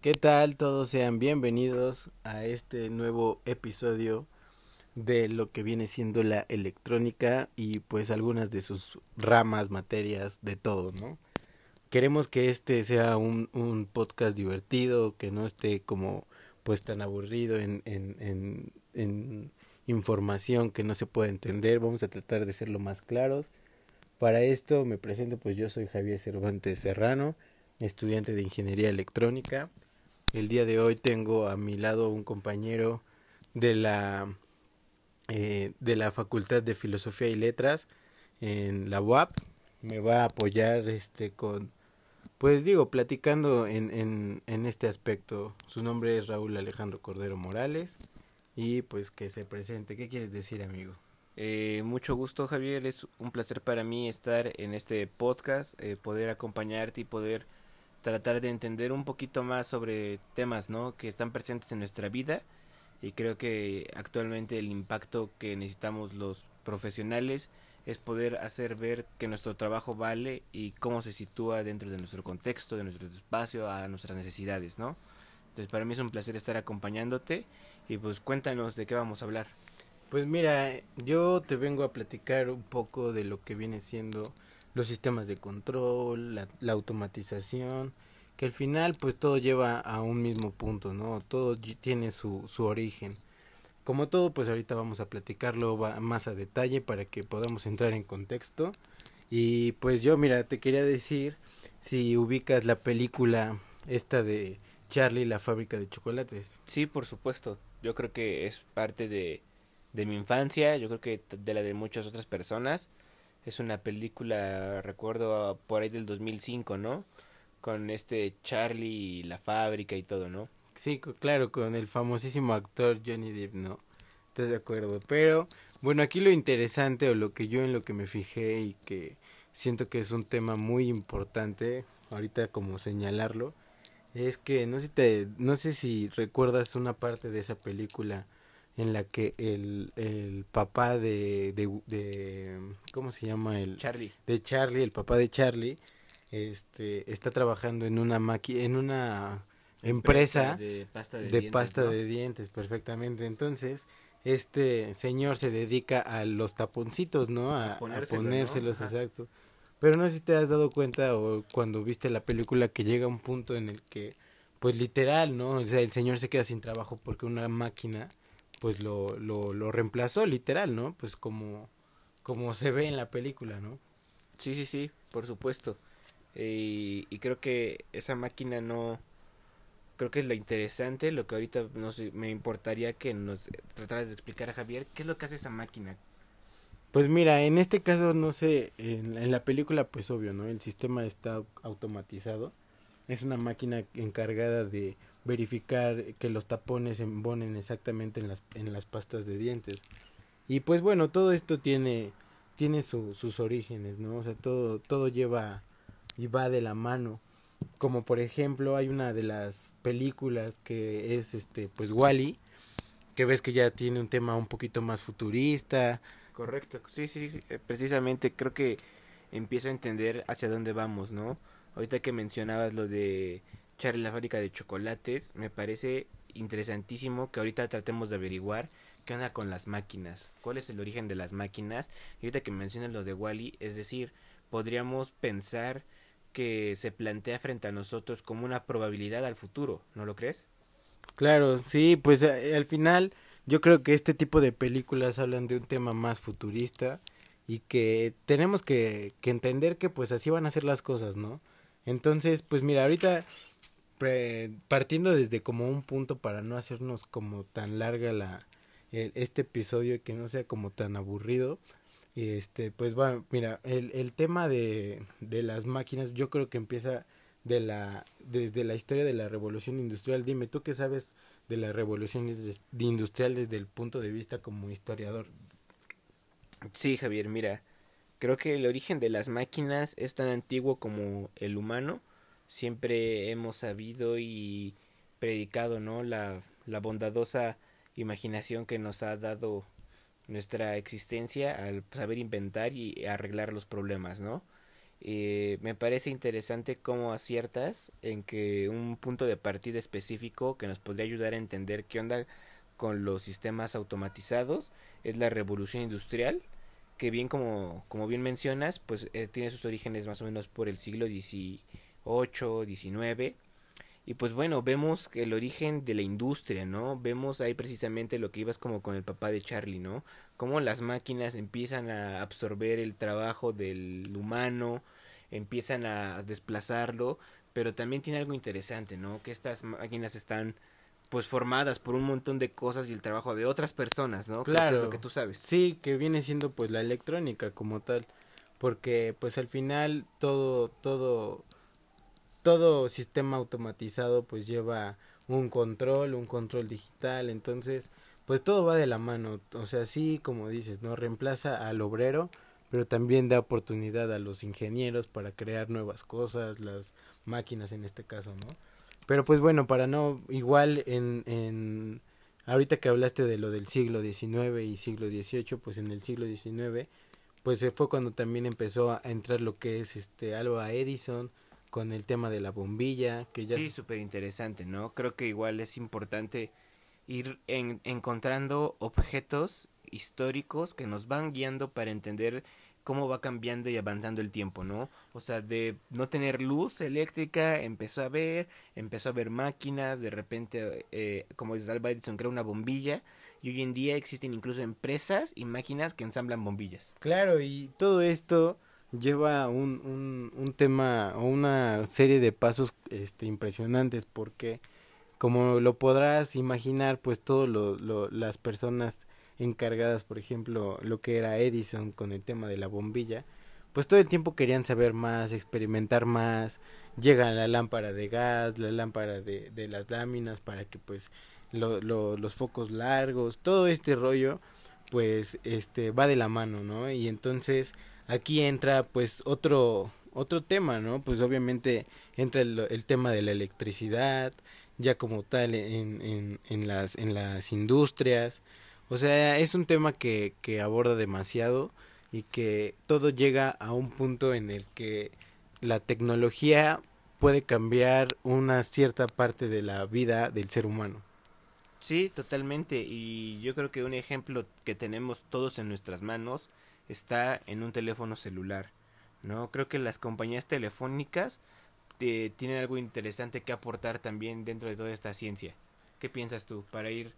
¿Qué tal? Todos sean bienvenidos a este nuevo episodio de lo que viene siendo la electrónica y pues algunas de sus ramas, materias, de todo, ¿no? Queremos que este sea un, un podcast divertido, que no esté como pues tan aburrido en, en, en, información que no se puede entender. Vamos a tratar de ser lo más claros. Para esto me presento, pues yo soy Javier Cervantes Serrano, estudiante de Ingeniería Electrónica. El día de hoy tengo a mi lado un compañero de la eh, de la Facultad de Filosofía y Letras en la UAP. Me va a apoyar este con pues digo, platicando en, en, en este aspecto. Su nombre es Raúl Alejandro Cordero Morales y pues que se presente. ¿Qué quieres decir, amigo? Eh, mucho gusto, Javier. Es un placer para mí estar en este podcast, eh, poder acompañarte y poder tratar de entender un poquito más sobre temas, ¿no? Que están presentes en nuestra vida y creo que actualmente el impacto que necesitamos los profesionales es poder hacer ver que nuestro trabajo vale y cómo se sitúa dentro de nuestro contexto, de nuestro espacio, a nuestras necesidades, ¿no? Entonces para mí es un placer estar acompañándote y pues cuéntanos de qué vamos a hablar. Pues mira, yo te vengo a platicar un poco de lo que viene siendo los sistemas de control, la, la automatización, que al final pues todo lleva a un mismo punto, ¿no? Todo tiene su, su origen. Como todo, pues ahorita vamos a platicarlo más a detalle para que podamos entrar en contexto. Y pues yo, mira, te quería decir si ubicas la película esta de Charlie la fábrica de chocolates. Sí, por supuesto. Yo creo que es parte de, de mi infancia, yo creo que de la de muchas otras personas. Es una película, recuerdo, por ahí del 2005, ¿no? con este Charlie y la fábrica y todo, ¿no? Sí, claro, con el famosísimo actor Johnny Depp, ¿no? Estás de acuerdo. Pero, bueno, aquí lo interesante o lo que yo en lo que me fijé y que siento que es un tema muy importante, ahorita como señalarlo, es que no sé, te, no sé si recuerdas una parte de esa película en la que el, el papá de, de, de, ¿cómo se llama? el Charlie. De Charlie, el papá de Charlie, este está trabajando en una máquina en una empresa, de pasta de, de dientes, pasta ¿no? de dientes perfectamente entonces este señor se dedica a los taponcitos no a, A a ponérselo, ponérselos ¿no? Exacto pero no sé si te has dado cuenta o cuando viste la película que llega un punto en el que pues literal no o sea el señor se queda sin trabajo porque una máquina pues lo lo, lo reemplazó literal no pues como como se ve en la película no Sí, sí, sí, por supuesto. Eh, y creo que esa máquina no... Creo que es lo interesante, lo que ahorita no sé, me importaría que nos trataras de explicar a Javier qué es lo que hace esa máquina. Pues mira, en este caso, no sé, en, en, la película, pues obvio, ¿no? El sistema está automatizado. Es una máquina encargada de verificar que los tapones se embonen exactamente en las, en las pastas de dientes. Y pues bueno, todo esto tiene, tiene su, sus orígenes, ¿no? O sea, todo, todo lleva y va de la mano. Como por ejemplo, hay una de las películas que es este, pues Wally, que ves que ya tiene un tema un poquito más futurista, Correcto, sí, sí, eh, precisamente creo que empiezo a entender hacia dónde vamos, ¿no? Ahorita que mencionabas lo de Charlie la fábrica de chocolates, me parece interesantísimo que ahorita tratemos de averiguar qué onda con las máquinas, cuál es el origen de las máquinas, y ahorita que mencionas lo de Wally, es decir, podríamos pensar que se plantea frente a nosotros como una probabilidad al futuro, ¿no lo crees? Claro, sí, pues eh, al final yo creo que este tipo de películas hablan de un tema más futurista y que tenemos que, que entender que pues así van a ser las cosas, ¿no? Entonces, pues mira, ahorita partiendo desde como un punto para no hacernos como tan larga la el, este episodio y que no sea como tan aburrido, este pues va, mira, el, el tema de, de las máquinas yo creo que empieza de la desde la historia de la revolución industrial. Dime, ¿tú qué sabes de la revolución industrial desde el punto de vista como historiador? Sí, Javier, mira, creo que el origen de las máquinas es tan antiguo como el humano. Siempre hemos sabido y predicado, ¿no? La, la bondadosa imaginación que nos ha dado nuestra existencia al saber inventar y arreglar los problemas, ¿no? eh, me parece interesante cómo aciertas en que un punto de partida específico que nos podría ayudar a entender qué onda con los sistemas automatizados es la revolución industrial que bien como, como bien mencionas pues eh, tiene sus orígenes más o menos por el siglo XVIII, XIX y pues bueno, vemos que el origen de la industria, ¿no? Vemos ahí precisamente lo que ibas como con el papá de Charlie, ¿no? Cómo las máquinas empiezan a absorber el trabajo del humano, empiezan a desplazarlo, pero también tiene algo interesante, ¿no? Que estas máquinas están pues formadas por un montón de cosas y el trabajo de otras personas, ¿no? Claro. lo que tú sabes. Sí, que viene siendo pues la electrónica como tal, porque pues al final todo todo todo sistema automatizado pues lleva un control, un control digital, entonces pues todo va de la mano, o sea, sí, como dices, no reemplaza al obrero, pero también da oportunidad a los ingenieros para crear nuevas cosas, las máquinas en este caso, ¿no? Pero pues bueno, para no, igual en, en ahorita que hablaste de lo del siglo XIX y siglo XVIII, pues en el siglo XIX, pues fue cuando también empezó a entrar lo que es este Alba Edison, con el tema de la bombilla, que ya... Sí, súper interesante, ¿no? Creo que igual es importante ir en, encontrando objetos históricos que nos van guiando para entender cómo va cambiando y avanzando el tiempo, ¿no? O sea, de no tener luz eléctrica, empezó a ver, empezó a ver máquinas, de repente, eh, como dice Alba Edison, crea una bombilla, y hoy en día existen incluso empresas y máquinas que ensamblan bombillas. Claro, y todo esto lleva un, un, un tema o una serie de pasos este, impresionantes porque como lo podrás imaginar pues todas lo, las personas encargadas por ejemplo lo que era Edison con el tema de la bombilla pues todo el tiempo querían saber más experimentar más. Llega la lámpara de gas la lámpara de, de las láminas para que pues lo, lo, los focos largos todo este rollo pues este va de la mano no y entonces aquí entra pues otro otro tema, ¿no? Pues obviamente entra el, el tema de la electricidad, ya como tal en, en, en, las, en las industrias. O sea, es un tema que, que aborda demasiado y que todo llega a un punto en el que la tecnología puede cambiar una cierta parte de la vida del ser humano. Sí, totalmente. Y yo creo que un ejemplo que tenemos todos en nuestras manos está en un teléfono celular. ¿no? Creo que las compañías telefónicas eh, tienen algo interesante que aportar también dentro de toda esta ciencia. ¿Qué piensas tú para ir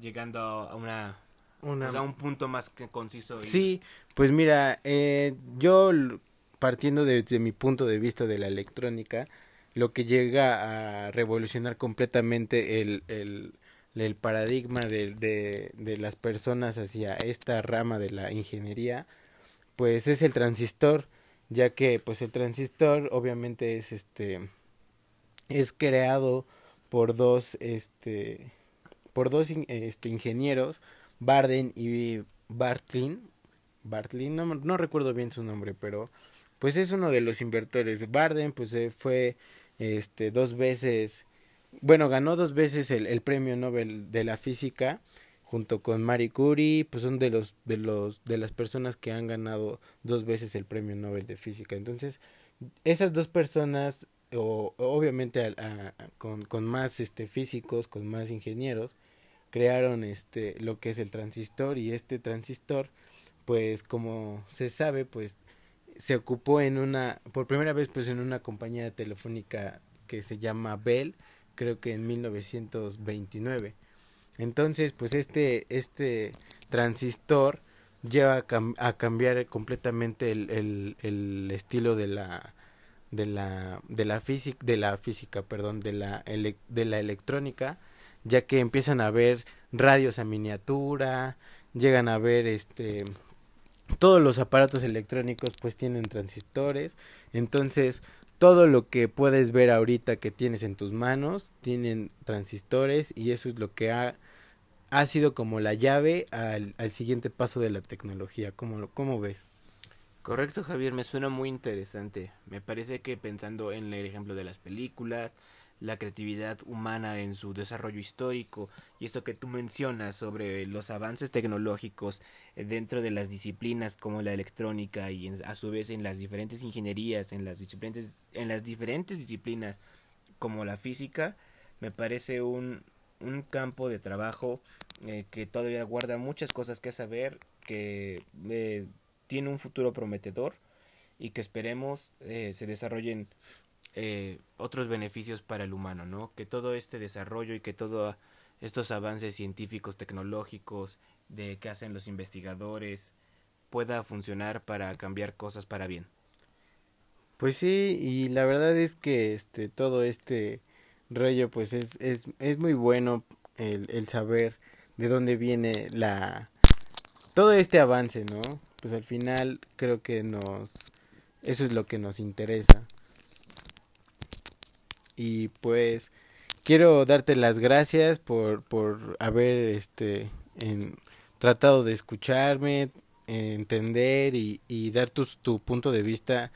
llegando a una, una... Pues, a un punto más conciso? Sí, pues mira, eh, yo partiendo de, de, mi punto de vista de la electrónica, lo que llega a revolucionar completamente el, el, el paradigma de, de, de, las personas hacia esta rama de la ingeniería, pues es el transistor, ya que pues el transistor obviamente es este es creado por dos este por dos este ingenieros, Barden y Bartlin, Bartlin no, no recuerdo bien su nombre, pero pues es uno de los invertores. Barden pues fue este dos veces bueno, ganó dos veces el, el premio Nobel de la física junto con Marie Curie, pues son de los de los de las personas que han ganado dos veces el premio Nobel de física. Entonces, esas dos personas o obviamente con, con más este físicos, con más ingenieros, crearon este lo que es el transistor y este transistor pues como se sabe pues se ocupó en una por primera vez pues en una compañía telefónica que se llama Bell creo que en 1929. Entonces, pues este, este transistor lleva a, a cambiar completamente el, el, el, estilo de la de la de la física de la física perdón de la de la electrónica ya que empiezan a ver radios a miniatura llegan a ver este todos los aparatos electrónicos pues tienen transistores entonces todo lo que puedes ver ahorita que tienes en tus manos tienen transistores y eso es lo que ha, ha sido como la llave al, al siguiente paso de la tecnología. ¿Cómo, ¿Cómo ves? Correcto, Javier, me suena muy interesante. Me parece que pensando en el ejemplo de las películas, la creatividad humana en su desarrollo histórico. Y esto que tú mencionas sobre los avances tecnológicos eh, dentro de las disciplinas como la electrónica y a su vez en las diferentes ingenierías, en las diferentes, en las diferentes disciplinas como la física, me parece un, un campo de trabajo eh, que todavía guarda muchas cosas que saber, que eh, tiene un futuro prometedor y que esperemos eh, se desarrollen eh, otros beneficios para el humano, ¿no? Que todo este desarrollo y que todos estos avances científicos, tecnológicos, de que hacen los investigadores, pueda funcionar para cambiar cosas para bien. Pues sí, y la verdad es que este todo este rollo pues es, es, es muy bueno el, el saber de dónde viene la todo este avance, ¿no? Pues al final creo que nos eso es lo que nos interesa. Y pues quiero darte las gracias por, por haber este tratado de escucharme, entender y, y dar tu, tu punto de vista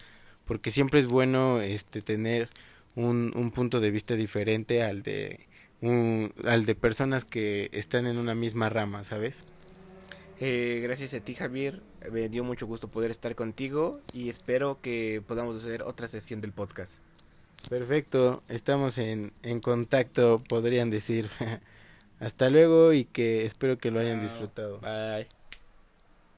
porque siempre es bueno este tener un, un punto de vista diferente al de un, al de personas que están en una misma rama, ¿sabes? Eh, gracias a ti Javier, me dio mucho gusto poder estar contigo y espero que podamos hacer otra sesión del podcast. Perfecto, estamos en, en contacto, podrían decir. Hasta luego y que espero que lo hayan disfrutado. Bye.